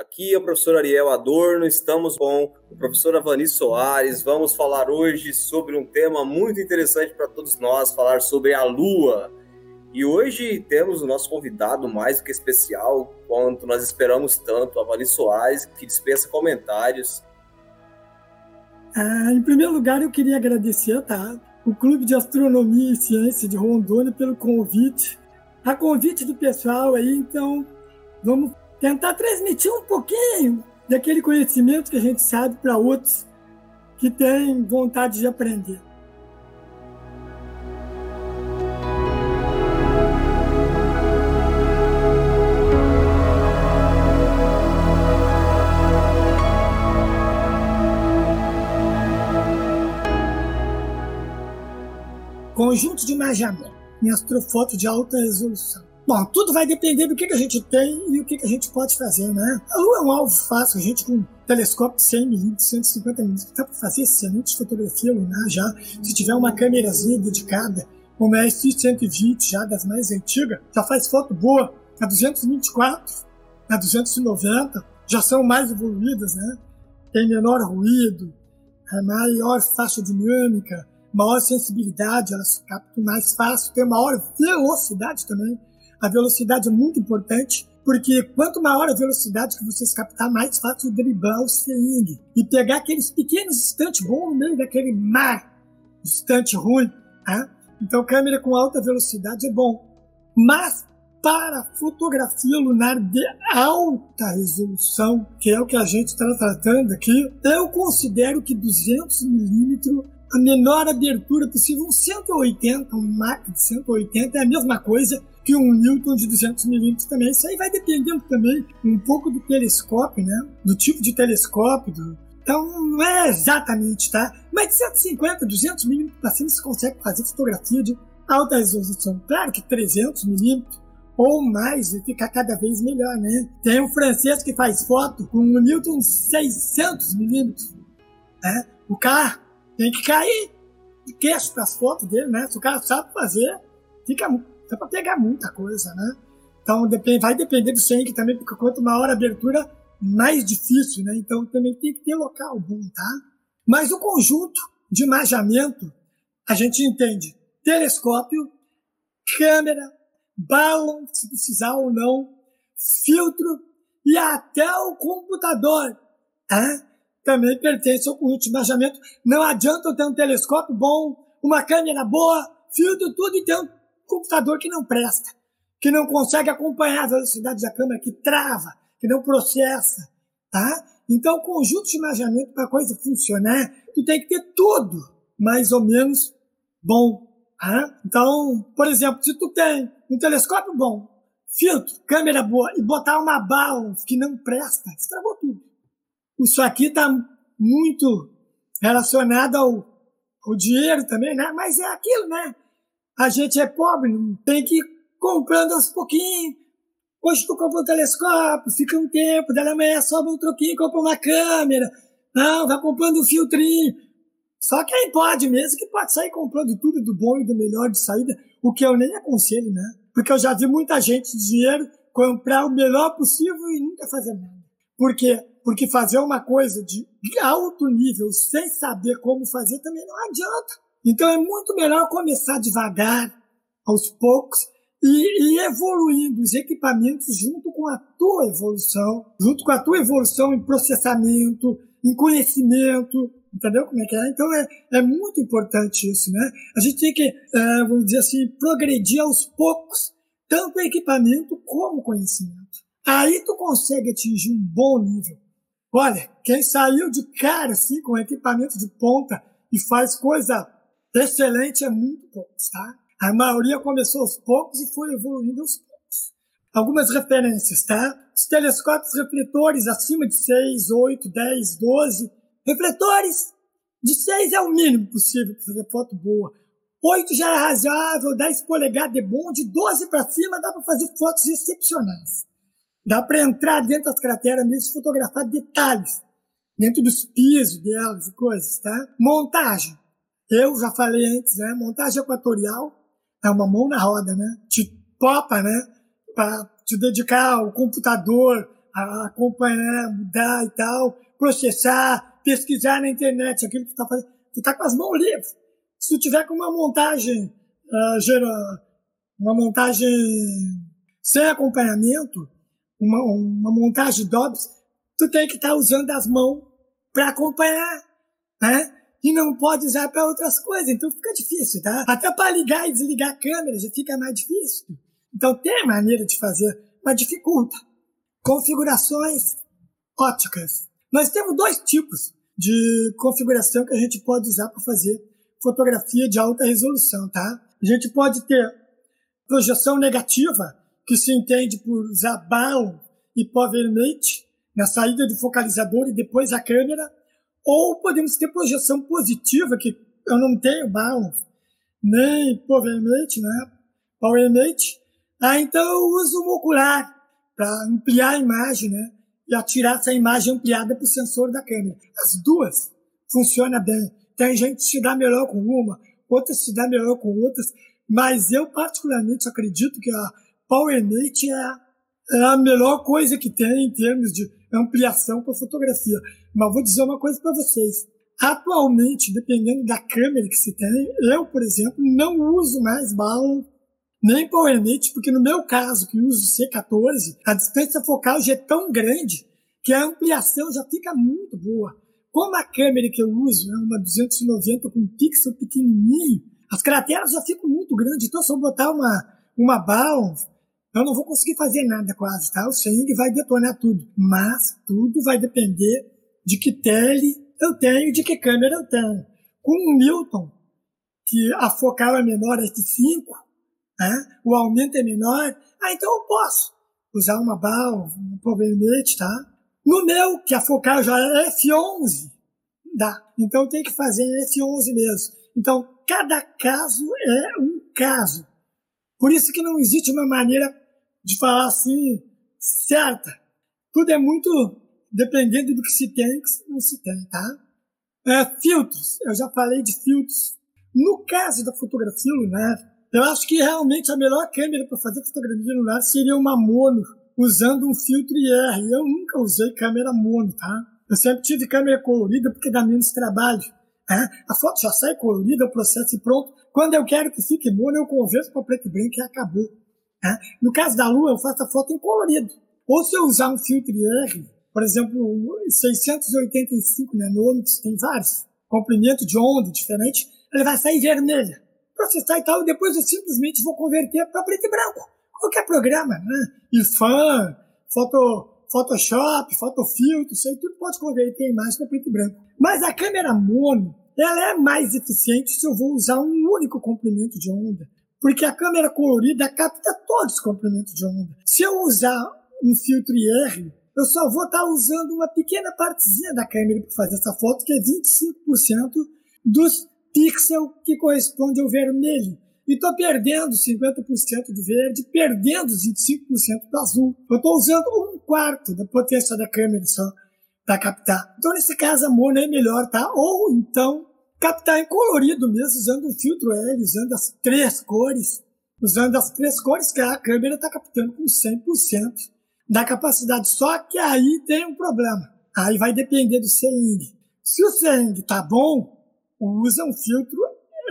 Aqui é o professor Ariel Adorno, estamos com o professor Avani Soares. Vamos falar hoje sobre um tema muito interessante para todos nós, falar sobre a Lua. E hoje temos o nosso convidado mais do que especial, quanto nós esperamos tanto, Avani Soares, que dispensa comentários. Ah, em primeiro lugar, eu queria agradecer tá, o Clube de Astronomia e Ciência de Rondônia pelo convite. A convite do pessoal aí, então vamos tentar transmitir um pouquinho daquele conhecimento que a gente sabe para outros que têm vontade de aprender. Conjunto de imaginamento em astrofoto de alta resolução. Bom, tudo vai depender do que, que a gente tem e o que, que a gente pode fazer, né? A Lua é um alvo fácil, a gente com telescópio de 100mm, 150mm, dá para fazer excelente fotografia lunar já. Se tiver uma câmerazinha dedicada, como é a SX-120, já das mais antigas, já faz foto boa. A 224, a 290, já são mais evoluídas, né? Tem menor ruído, maior faixa dinâmica, maior sensibilidade, elas captam mais fácil, tem maior velocidade também a velocidade é muito importante, porque quanto maior a velocidade que vocês captar, mais fácil driblar o seringue e pegar aqueles pequenos instantes bons no meio daquele mar distante ruim. Tá? Então, câmera com alta velocidade é bom. Mas para fotografia lunar de alta resolução, que é o que a gente está tratando aqui, eu considero que 200 milímetros a menor abertura possível, um 180, um Mach de 180 é a mesma coisa que um Newton de 200 milímetros também. Isso aí vai dependendo também um pouco do telescópio, né? Do tipo de telescópio, do... então não é exatamente, tá? Mas de 150, 200 milímetros para cima você consegue fazer fotografia de alta resolução. Claro que 300 milímetros ou mais e fica cada vez melhor, né? Tem um francês que faz foto com um Newton 600 milímetros, né? O cara tem que cair de queixo para as fotos dele, né? Se o cara sabe fazer, fica dá para pegar muita coisa, né? Então vai depender do sangue também, porque quanto maior a abertura, mais difícil, né? Então também tem que ter local bom, tá? Mas o conjunto de imaginamento, a gente entende telescópio, câmera, balão, se precisar ou não, filtro e até o computador. Tá? também pertence ao conjunto de imaginamento. Não adianta eu ter um telescópio bom, uma câmera boa, filtro, tudo e ter um computador que não presta, que não consegue acompanhar a velocidade da câmera, que trava, que não processa, tá? Então, o conjunto de imaginamento para a coisa funcionar, tu tem que ter tudo mais ou menos bom. Tá? Então, por exemplo, se tu tem um telescópio bom, filtro, câmera boa e botar uma bala que não presta, estragou tudo. Isso aqui está muito relacionado ao, ao dinheiro também, né? Mas é aquilo, né? A gente é pobre, tem que ir comprando aos pouquinhos. Hoje tu compra um telescópio, fica um tempo, daí amanhã sobe um troquinho, compra uma câmera. Não, vai comprando um filtrinho. Só quem pode mesmo, que pode sair comprando tudo do bom e do melhor de saída, o que eu nem aconselho, né? Porque eu já vi muita gente de dinheiro comprar o melhor possível e nunca fazer nada. Por quê? Porque fazer uma coisa de alto nível sem saber como fazer também não adianta. Então é muito melhor começar devagar, aos poucos, e, e evoluindo os equipamentos junto com a tua evolução, junto com a tua evolução em processamento, em conhecimento, entendeu como é que é? Então é, é muito importante isso, né? A gente tem que, é, vamos dizer assim, progredir aos poucos, tanto equipamento como conhecimento. Aí tu consegue atingir um bom nível. Olha, quem saiu de cara assim com equipamento de ponta e faz coisa excelente é muito poucos, tá? A maioria começou aos poucos e foi evoluindo aos poucos. Algumas referências, tá? Os telescópios refletores acima de 6, 8, 10, 12. Refletores de 6 é o mínimo possível para fazer foto boa. 8 já é razoável, 10 polegadas é bom, de 12 para cima dá para fazer fotos excepcionais. Dá para entrar dentro das crateras mesmo e fotografar detalhes dentro dos pisos delas e coisas, tá? Montagem. Eu já falei antes, né? Montagem equatorial é uma mão na roda, né? Te topa, né? Para te dedicar ao computador, acompanhar, mudar e tal, processar, pesquisar na internet aquilo que tu tá fazendo. Tu tá com as mãos livres. Se tu tiver com uma montagem, uh, gera, uma montagem sem acompanhamento, uma, uma montagem DOBS, tu tem que estar tá usando as mãos para acompanhar, né? E não pode usar para outras coisas, então fica difícil, tá? Até para ligar e desligar a câmera já fica mais difícil. Então tem maneira de fazer, mas dificulta. Configurações óticas. Nós temos dois tipos de configuração que a gente pode usar para fazer fotografia de alta resolução, tá? A gente pode ter projeção negativa, que se entende por usar BAL e powermate na saída do focalizador e depois a câmera, ou podemos ter projeção positiva, que eu não tenho BAL nem powermate, né? Powermate. Ah, então eu uso um ocular para ampliar a imagem, né? E atirar essa imagem ampliada para o sensor da câmera. As duas funcionam bem. Tem gente que se dá melhor com uma, outras se dá melhor com outras, mas eu particularmente acredito que a PowerMate é, é a melhor coisa que tem em termos de ampliação para fotografia. Mas vou dizer uma coisa para vocês. Atualmente, dependendo da câmera que se tem, eu, por exemplo, não uso mais bala nem PowerMate, porque no meu caso, que uso C14, a distância focal já é tão grande que a ampliação já fica muito boa. Como a câmera que eu uso é uma 290 com um pixel pequenininho, as crateras já ficam muito grandes. Então, se eu botar uma, uma bala, eu não vou conseguir fazer nada quase, tá? O sangue vai detonar tudo. Mas tudo vai depender de que tele eu tenho, de que câmera eu tenho. Com o Newton, que a focal é menor é de 5, né? o aumento é menor, ah, então eu posso usar uma bala, um provavelmente, tá? No meu, que a focal já é F11, dá. Então tem que fazer F11 mesmo. Então, cada caso é um caso. Por isso que não existe uma maneira de falar assim, certa. Tudo é muito dependendo do que se tem que não se tem, tá? É, filtros. Eu já falei de filtros. No caso da fotografia lunar, eu acho que realmente a melhor câmera para fazer fotografia lunar seria uma mono, usando um filtro IR. Eu nunca usei câmera mono, tá? Eu sempre tive câmera colorida porque dá menos trabalho. Né? A foto já sai colorida, o processo e pronto. Quando eu quero que fique mono, eu converso para preto e branco e acabou. Né? No caso da lua, eu faço a foto em colorido. Ou se eu usar um filtro IR, por exemplo, 685 nanômetros, tem vários, comprimento de onda diferente, ele vai sair vermelha processar e tal, e depois eu simplesmente vou converter para preto e branco. Qualquer programa, né? IFAN, foto, Photoshop, Photofiltro, isso aí tudo pode converter a imagem para preto e branco. Mas a câmera mono, ela é mais eficiente se eu vou usar um único comprimento de onda. Porque a câmera colorida capta todos os comprimentos de onda. Se eu usar um filtro IR, eu só vou estar tá usando uma pequena partezinha da câmera para fazer essa foto, que é 25% dos pixel que corresponde ao vermelho. E estou perdendo 50% do verde, perdendo 25% do azul. Eu estou usando um quarto da potência da câmera só para captar. Então, nesse caso, a mono é melhor, tá? Ou então, captar em colorido mesmo, usando um filtro L, usando as três cores. Usando as três cores que a câmera está captando com 100% da capacidade. Só que aí tem um problema. Aí vai depender do CING. Se o CING tá bom, usa um filtro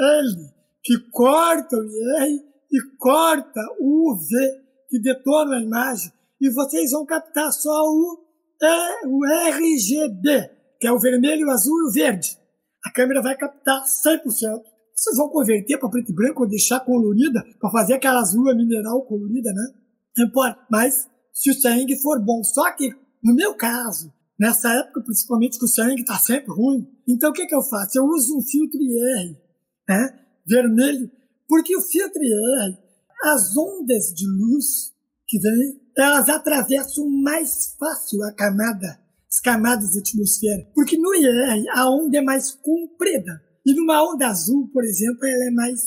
L, que corta o IR e corta o UV, que detona a imagem, e vocês vão captar só o, é, o RGB, que é o vermelho, o azul e o verde. A câmera vai captar 100%. Vocês vão converter para preto e branco ou deixar colorida para fazer aquela azul mineral colorida, né? Não importa. Mas se o sangue for bom, só que no meu caso, Nessa época, principalmente, que o sangue está sempre ruim. Então, o que, que eu faço? Eu uso um filtro IR, né? vermelho, porque o filtro IR, as ondas de luz que vêm, elas atravessam mais fácil a camada, as camadas da atmosfera. Porque no IR, a onda é mais comprida. E numa onda azul, por exemplo, ela é mais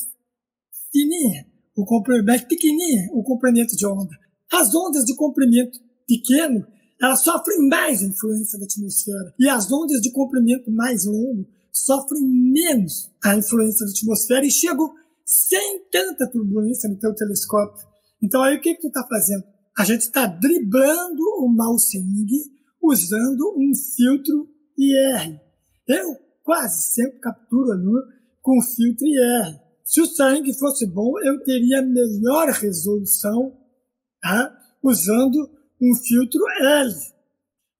fininha, o comprimento, mais pequenininha, o comprimento de onda. As ondas de comprimento pequeno, elas sofrem mais influência da atmosfera. E as ondas de comprimento mais longo sofrem menos a influência da atmosfera e chegam sem tanta turbulência no teu telescópio. Então aí o que, que tu está fazendo? a gente está driblando o mau sangue usando um filtro IR. Eu quase sempre capturo a lua com filtro IR. Se o sangue fosse bom, eu teria melhor resolução tá? usando um filtro L.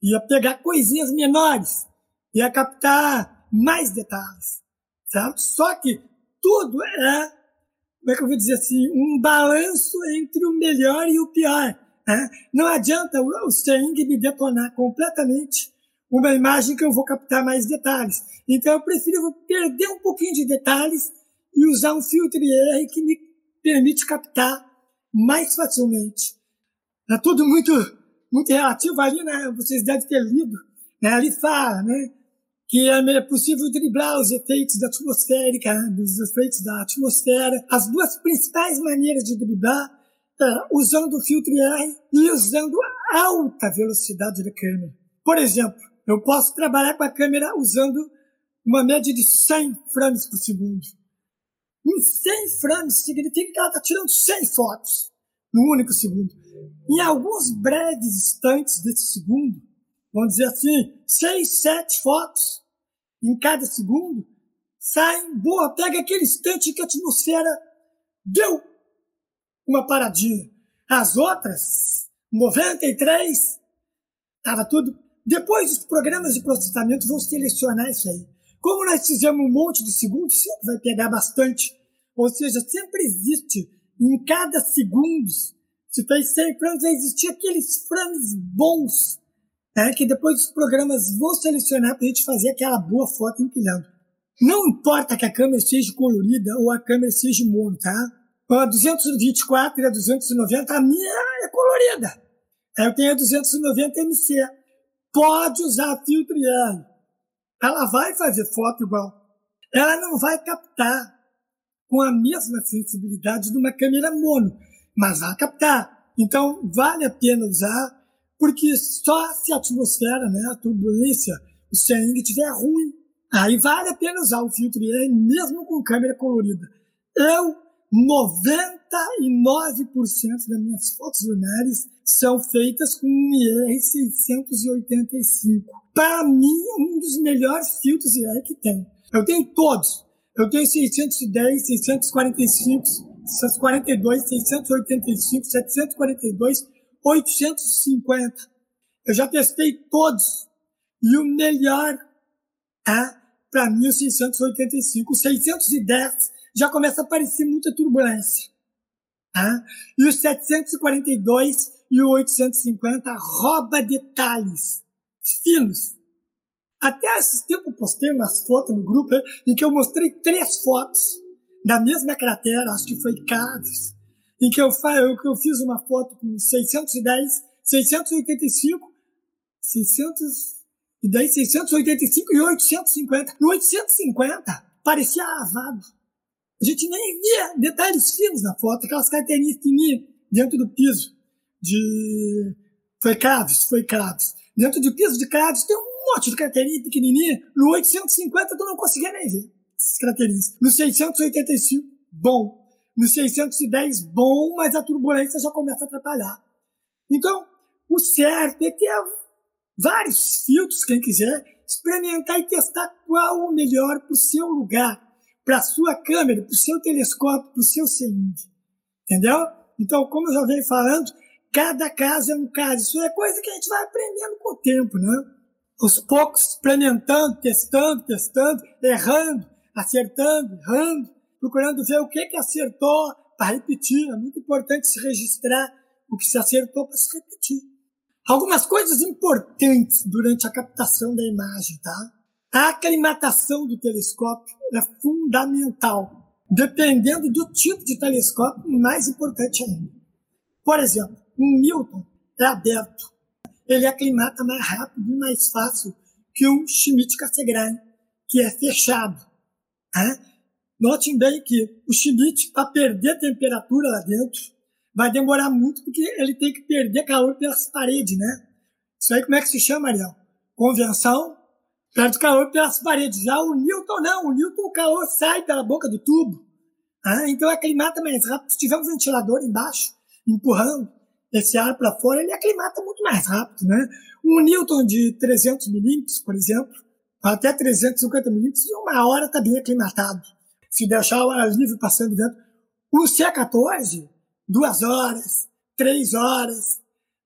Ia pegar coisinhas menores, ia captar mais detalhes, certo? Só que tudo é, como é que eu vou dizer assim, um balanço entre o melhor e o pior. Né? Não adianta o, o sangue me detonar completamente uma imagem que eu vou captar mais detalhes. Então eu prefiro perder um pouquinho de detalhes e usar um filtro IR que me permite captar mais facilmente. É tudo muito, muito relativo ali, né? Vocês devem ter lido. Né? Ali fala, né? Que é possível driblar os efeitos da atmosférica, né? dos efeitos da atmosfera. As duas principais maneiras de driblar é usando o filtro IR e usando alta velocidade da câmera. Por exemplo, eu posso trabalhar com a câmera usando uma média de 100 frames por segundo. Em 100 frames significa que ela está tirando 100 fotos num único segundo. Em alguns breves instantes desse segundo, vamos dizer assim, 6, 7 fotos em cada segundo, saem, boa, pega aquele instante que a atmosfera deu uma paradinha. As outras, 93, estava tudo depois, os programas de processamento vão selecionar isso aí. Como nós fizemos um monte de segundos, sempre vai pegar bastante. Ou seja, sempre existe, em cada segundo, se fez 100 frames, vai existir aqueles frames bons, né, que depois os programas vão selecionar para a gente fazer aquela boa foto empilhando. Não importa que a câmera seja colorida ou a câmera seja mono, tá? A 224 e a 290, a minha é colorida. Eu tenho a 290 MC pode usar filtro IR. Ela vai fazer foto igual. Ela não vai captar com a mesma sensibilidade de uma câmera mono, mas vai captar. Então, vale a pena usar, porque só se a atmosfera, né, a turbulência, o sangue estiver ruim, aí vale a pena usar o filtro mesmo com câmera colorida. Eu 99% das minhas fotos lunares são feitas com um IR685. Para mim, um dos melhores filtros IR que tem. Eu tenho todos. Eu tenho 610, 645, 642, 685, 742, 850. Eu já testei todos. E o melhor é, para mim, o 685. O 610 já começa a aparecer muita turbulência. Tá? E o 742 e o 850 rouba detalhes finos. Até esse tempo eu postei umas fotos no grupo em que eu mostrei três fotos da mesma cratera, acho que foi Caves, em que eu, eu fiz uma foto com 610, 685, 610, 685 e 850. No 850 parecia lavado. A gente nem via detalhes finos na foto, aquelas carteirinhas fininhas dentro do piso de. Foi Craves, foi Craves. Dentro do piso de Craves tem um monte de carteirinha pequenininha. No 850 tu não conseguia nem ver essas carteirinhas. No 685, bom. No 610, bom, mas a turbulência já começa a atrapalhar. Então, o certo é ter vários filtros, quem quiser, experimentar e testar qual o melhor para o seu lugar para a sua câmera, para o seu telescópio, para o seu cilindro. Entendeu? Então, como eu já venho falando, cada caso é um caso. Isso é coisa que a gente vai aprendendo com o tempo, né? Aos poucos, experimentando, testando, testando, errando, acertando, errando, procurando ver o que, que acertou para repetir. É muito importante se registrar o que se acertou para se repetir. Algumas coisas importantes durante a captação da imagem, tá? A aclimatação do telescópio é fundamental, dependendo do tipo de telescópio, mais importante ainda. Por exemplo, um Newton é aberto, ele aclimata mais rápido e mais fácil que um Schmidt-Cassegrain, que é fechado. Né? Notem bem que o Schmidt, para perder temperatura lá dentro, vai demorar muito, porque ele tem que perder calor pelas paredes, né? Isso aí como é que se chama, Ariel? Convenção perde calor pelas paredes. Já o Newton não, o Newton o calor sai pela boca do tubo. Ah, então aclimata mais rápido. Se tiver um ventilador embaixo, empurrando, esse ar para fora, ele aclimata muito mais rápido, né? Um Newton de 300 milímetros, por exemplo, até 350 milímetros, em uma hora está bem aclimatado. Se deixar o ar livre passando dentro. Um C14, duas horas, três horas.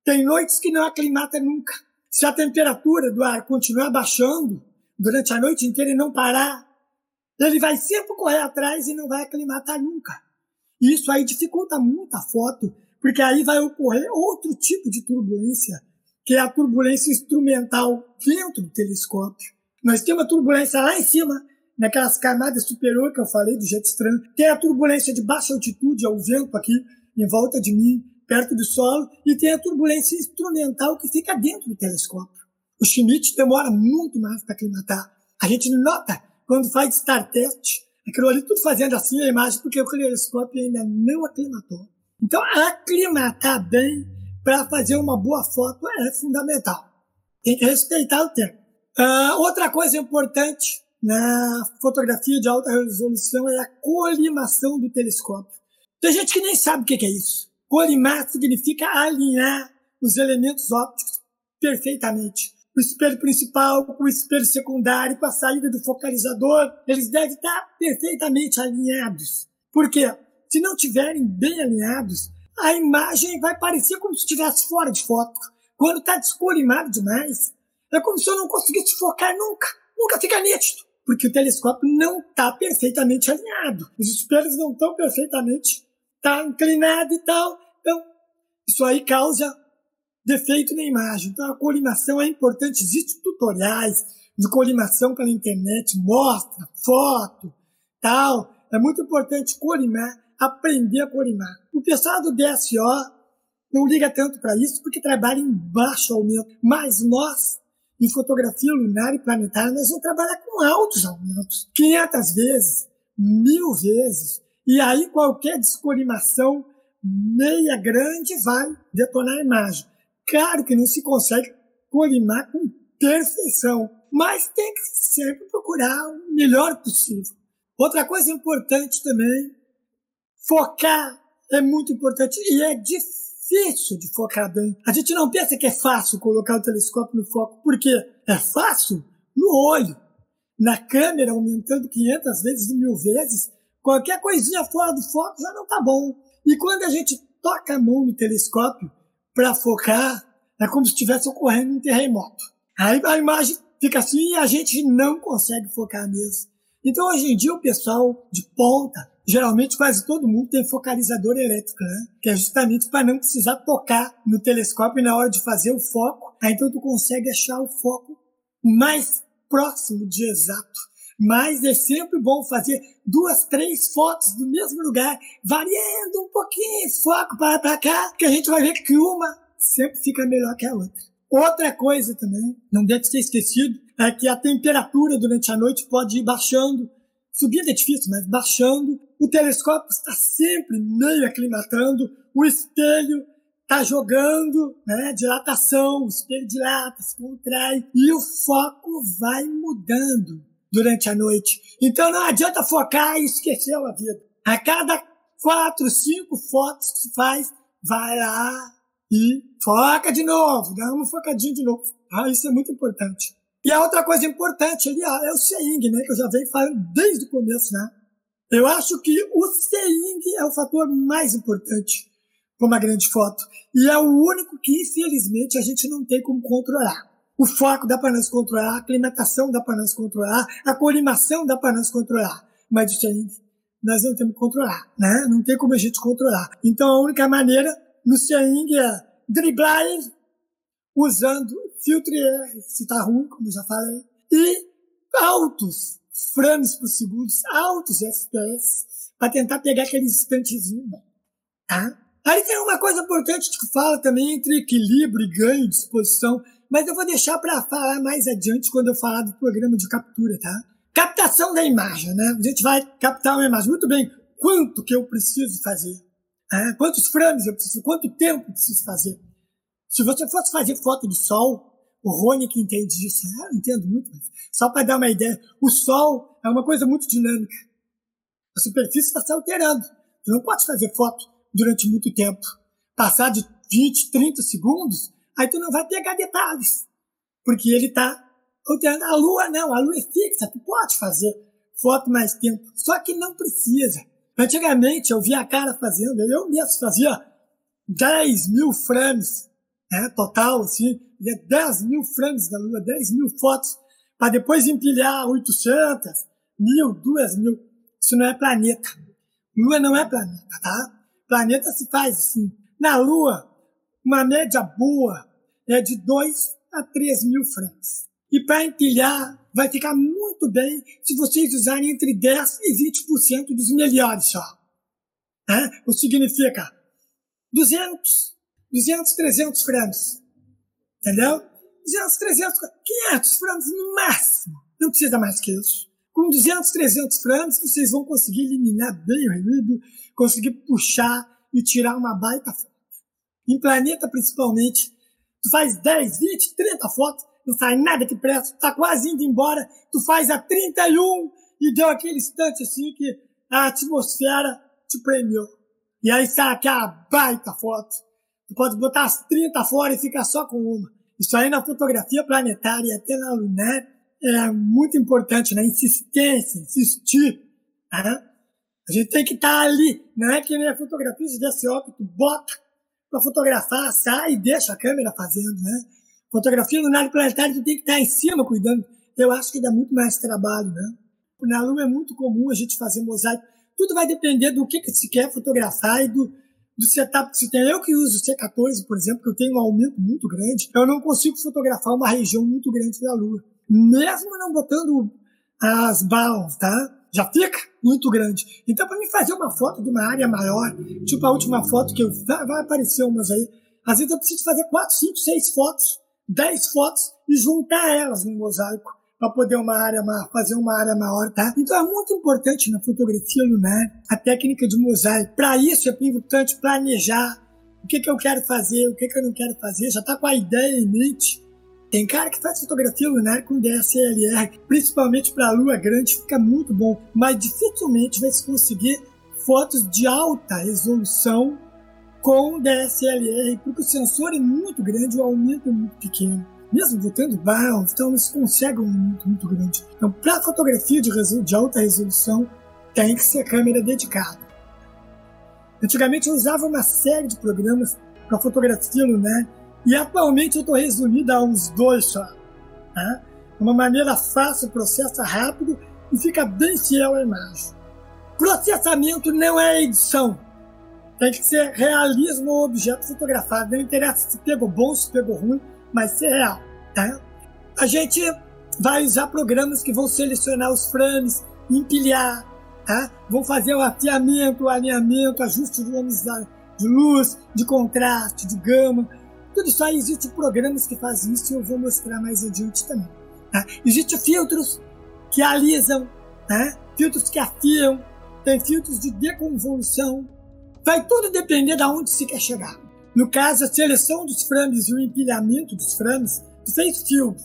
Tem noites que não aclimata nunca. Se a temperatura do ar continuar baixando durante a noite inteira e não parar, ele vai sempre correr atrás e não vai aclimatar nunca. Isso aí dificulta muito a foto, porque aí vai ocorrer outro tipo de turbulência, que é a turbulência instrumental dentro do telescópio. Nós temos a turbulência lá em cima, naquelas camadas superiores que eu falei do jet estranho. Tem a turbulência de baixa altitude, é o vento aqui em volta de mim, perto do solo, e tem a turbulência instrumental que fica dentro do telescópio. O Schmidt demora muito mais para aclimatar. A gente nota quando faz Star Test, aquilo ali tudo fazendo assim a imagem, porque o telescópio ainda não aclimatou. Então, aclimatar bem para fazer uma boa foto é fundamental. Tem que respeitar o tempo. Uh, outra coisa importante na fotografia de alta resolução é a colimação do telescópio. Tem gente que nem sabe o que é isso. Colimar significa alinhar os elementos ópticos perfeitamente. O espelho principal com o espelho secundário, com a saída do focalizador, eles devem estar perfeitamente alinhados. Por quê? Se não estiverem bem alinhados, a imagem vai parecer como se estivesse fora de foco. Quando está descolimado demais, é como se eu não conseguisse focar nunca. Nunca fica nítido. Porque o telescópio não está perfeitamente alinhado. Os espelhos não estão perfeitamente está inclinado e tal. Então, isso aí causa defeito na imagem. Então, a colimação é importante. Existem tutoriais de colimação pela internet, mostra, foto, tal. É muito importante colimar, aprender a colimar. O pessoal do DSO não liga tanto para isso porque trabalha em baixo aumento. Mas nós, em fotografia lunar e planetária, nós vamos trabalhar com altos aumentos. 500 vezes, mil vezes. E aí qualquer descolimação meia grande vai detonar a imagem. Claro que não se consegue colimar com perfeição, mas tem que sempre procurar o melhor possível. Outra coisa importante também, focar é muito importante e é difícil de focar bem. A gente não pensa que é fácil colocar o telescópio no foco, porque é fácil no olho. Na câmera, aumentando 500 vezes, mil vezes, Qualquer coisinha fora do foco já não tá bom. E quando a gente toca a mão no telescópio para focar, é como se estivesse ocorrendo um terremoto. Aí a imagem fica assim e a gente não consegue focar mesmo. Então hoje em dia o pessoal de ponta, geralmente quase todo mundo tem focalizador elétrico, né? Que é justamente para não precisar tocar no telescópio na hora de fazer o foco. Aí então tu consegue achar o foco mais próximo de exato. Mas é sempre bom fazer duas, três fotos do mesmo lugar, variando um pouquinho foco para para cá, que a gente vai ver que uma sempre fica melhor que a outra. Outra coisa também, não deve ser esquecido, é que a temperatura durante a noite pode ir baixando. Subindo é difícil, mas baixando. O telescópio está sempre meio aclimatando. O espelho está jogando, né? Dilatação, o espelho dilata, se contrai. E o foco vai mudando durante a noite. Então não adianta focar e esquecer a vida. A cada quatro, cinco fotos que se faz, vai lá e foca de novo, dá uma focadinha de novo. Ah, isso é muito importante. E a outra coisa importante ali é o seeing, né, que eu já venho falando desde o começo, né? Eu acho que o seeing é o fator mais importante para uma grande foto. E é o único que, infelizmente, a gente não tem como controlar. O foco dá para nós controlar, a aclimatação dá para nós controlar, a colimação dá para nós controlar. Mas isso aí nós não temos que controlar, né? Não tem como a gente controlar. Então a única maneira no Seeing é driblar usando filtro R, se tá ruim, como já falei, e altos frames por segundo, altos FPS, para tentar pegar aqueles instantezinhos, tá? Aí tem uma coisa importante que fala também entre equilíbrio e ganho de exposição. Mas eu vou deixar para falar mais adiante quando eu falar do programa de captura, tá? Captação da imagem, né? A gente vai captar uma imagem. Muito bem, quanto que eu preciso fazer? É, quantos frames eu preciso? Quanto tempo eu preciso fazer? Se você fosse fazer foto de sol, o Rony que entende disso, é, eu entendo muito, mas só para dar uma ideia, o sol é uma coisa muito dinâmica. A superfície está se alterando. Você não pode fazer foto durante muito tempo. Passar de 20, 30 segundos, aí tu não vai pegar detalhes. Porque ele está a Lua não, a Lua é fixa, tu pode fazer foto mais tempo, só que não precisa. Antigamente eu via a cara fazendo, eu mesmo fazia 10 mil frames, né, total, assim, 10 mil frames da Lua, 10 mil fotos, para depois empilhar 800, mil, duas mil. Isso não é planeta. Lua não é planeta, tá? Planeta se faz assim. Na Lua, uma média boa é de 2 a 3 mil frames. E para empilhar, vai ficar muito bem se vocês usarem entre 10 e 20% dos melhores só. Né? O que significa 200, 200, 300 frames. Entendeu? 200, 300, 500 frames no máximo. Não precisa mais que isso. Com 200, 300 frames, vocês vão conseguir eliminar bem o ruído, conseguir puxar e tirar uma baita foto. Em planeta, principalmente, tu faz 10, 20, 30 fotos, não sai nada que presta, tá quase indo embora, tu faz a 31 e deu aquele instante assim que a atmosfera te premiou. E aí sai aquela baita foto. Tu pode botar as 30 fora e ficar só com uma. Isso aí na fotografia planetária e até na lunar é muito importante, né? insistência, insistir. Né? A gente tem que estar tá ali. Não é que nem a fotografia de DSO que tu bota para fotografar, sai e deixa a câmera fazendo, né? Fotografia lunar planetária tu tem que estar tá em cima cuidando. Eu acho que dá muito mais trabalho, né? Na Lua é muito comum a gente fazer mosaico. Tudo vai depender do que, que se quer fotografar e do, do setup que se tem. Eu que uso o C14, por exemplo, que eu tenho um aumento muito grande, eu não consigo fotografar uma região muito grande da Lua. Mesmo não botando as balas, tá? Já fica muito grande. Então, para mim fazer uma foto de uma área maior, tipo a última foto que eu, vai aparecer umas aí, às vezes eu preciso fazer 4, 5, 6 fotos, 10 fotos e juntar elas no mosaico para poder uma área fazer uma área maior, tá? Então é muito importante na fotografia lunar a técnica de mosaico. Para isso é importante planejar o que, que eu quero fazer, o que, que eu não quero fazer, já tá com a ideia em mente. Tem cara que faz fotografia lunar com DSLR, principalmente para a lua grande, fica muito bom, mas dificilmente vai se conseguir fotos de alta resolução com DSLR, porque o sensor é muito grande o aumento é muito pequeno mesmo botando BAL, então eles conseguem um muito, muito grande. Então, para fotografia de, de, alta resolução, tem que ser câmera dedicada. Antigamente eu usava uma série de programas para fotografia lunar e atualmente eu estou resumido a uns dois só. Tá? Uma maneira fácil, processa rápido e fica bem fiel à imagem. Processamento não é edição. Tem que ser realismo ou objeto fotografado. Não interessa se pegou bom, se pegou ruim mas ser real. Tá? A gente vai usar programas que vão selecionar os frames, empilhar, tá? vão fazer o afiamento, o alinhamento, ajuste de luz, de contraste, de gama. Tudo isso aí existe programas que fazem isso e eu vou mostrar mais adiante também. Tá? Existem filtros que alisam, tá? filtros que afiam, tem filtros de deconvolução. Vai tudo depender de onde se quer chegar. No caso, a seleção dos frames e o empilhamento dos frames, tu fez filme,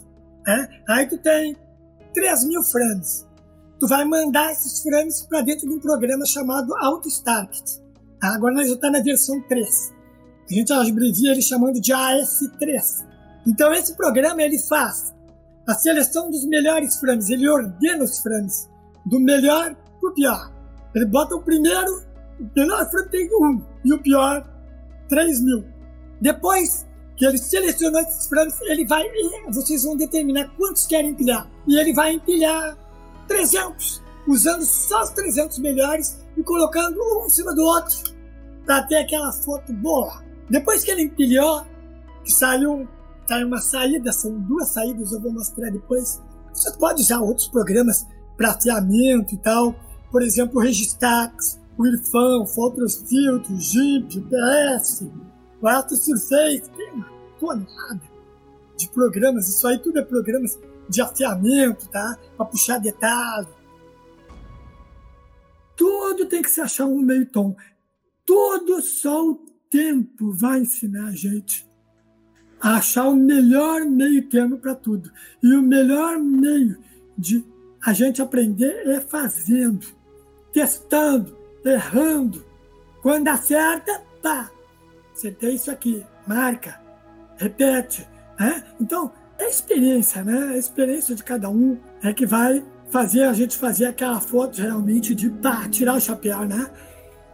né? Aí tu tem 3 mil frames. Tu vai mandar esses frames para dentro de um programa chamado AutoStart. Tá? Agora nós já está na versão 3. A gente abrevia ele chamando de AS3. Então esse programa ele faz a seleção dos melhores frames, ele ordena os frames do melhor para o pior. Ele bota o primeiro, o melhor frame tem um, e o pior 3 mil. Depois que ele selecionou esses frames, ele vai. Vocês vão determinar quantos querem empilhar. E ele vai empilhar 300, usando só os 300 melhores e colocando um em cima do outro para ter aquela foto boa. Depois que ele empilhou, que saiu, saiu uma saída, são duas saídas, eu vou mostrar depois. Você pode usar outros programas para afiamento e tal, por exemplo, o Registax, o Irfan, outros filtros, GIMP, PS, o After Surface, tem uma tonelada de programas, isso aí tudo é programas de afiamento, tá? Para puxar detalhe. Tudo tem que se achar um meio tom. Todo só o tempo vai ensinar a gente a achar o melhor meio termo para tudo. E o melhor meio de a gente aprender é fazendo, testando, errando. Quando acerta, pá, acertei isso aqui. marca, repete. Né? Então, é experiência, né? A experiência de cada um é que vai fazer a gente fazer aquela foto realmente de pá, tirar o chapéu, né?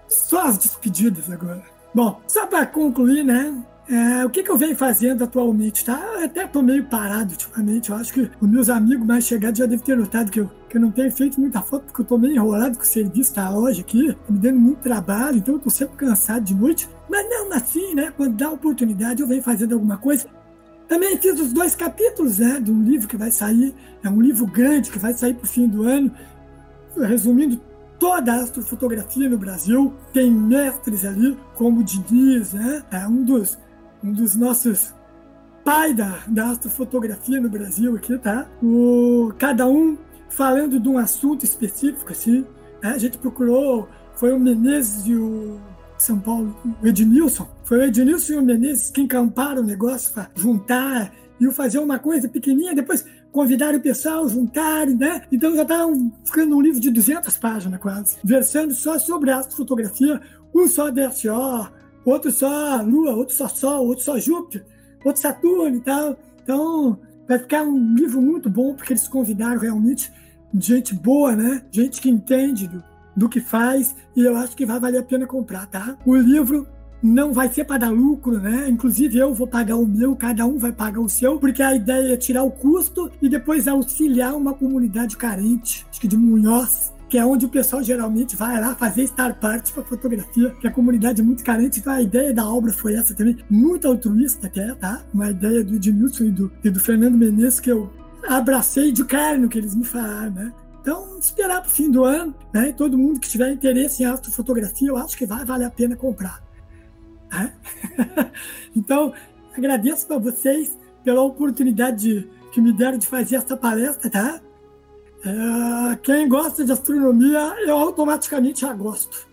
Só as despedidas agora. Bom, só para concluir, né? É, o que, que, eu venho fazendo atualmente, tá? Eu até tô meio parado ultimamente. Eu acho que os meus amigos mais chegados já devem ter notado que eu, que eu não tenho feito muita foto porque eu tô meio enrolado com o serviço da loja aqui, tá me dando muito trabalho, então eu tô sempre cansado de noite. Mas não assim, né? Quando dá oportunidade, eu venho fazendo alguma coisa. Também fiz os dois capítulos né, de um livro que vai sair, é um livro grande que vai sair para o fim do ano, resumindo toda a astrofotografia no Brasil. Tem mestres ali, como o Diniz, né? É um dos um dos nossos pai da, da astrofotografia no Brasil aqui, tá? O, cada um falando de um assunto específico, assim. Né? A gente procurou, foi o Menezes e o São Paulo, o Ednilson. Foi o Ednilson e o Menezes que encamparam o negócio para juntar e fazer uma coisa pequenininha, depois convidaram o pessoal, juntarem, né? Então já estavam ficando um livro de 200 páginas quase, versando só sobre astrofotografia, um só DSO, outro só Lua, outro só Sol, outro só Júpiter, outro Saturno e tal. Então, vai ficar um livro muito bom, porque eles convidaram realmente gente boa, né? Gente que entende do, do que faz, e eu acho que vai valer a pena comprar, tá? O livro não vai ser para dar lucro, né? Inclusive eu vou pagar o meu, cada um vai pagar o seu, porque a ideia é tirar o custo e depois auxiliar uma comunidade carente, acho que de Munhoz, que é onde o pessoal geralmente vai lá fazer Star Party para fotografia, que a comunidade é muito carente. Então a ideia da obra foi essa também, muito altruísta até, tá? Uma ideia do Edmilson e do, e do Fernando Menezes que eu abracei de carne que eles me falaram, né? Então, esperar para o fim do ano, né? Todo mundo que tiver interesse em astrofotografia, eu acho que vai valer a pena comprar. Então, agradeço para vocês pela oportunidade de, que me deram de fazer essa palestra, tá? É, quem gosta de astronomia, eu automaticamente já gosto.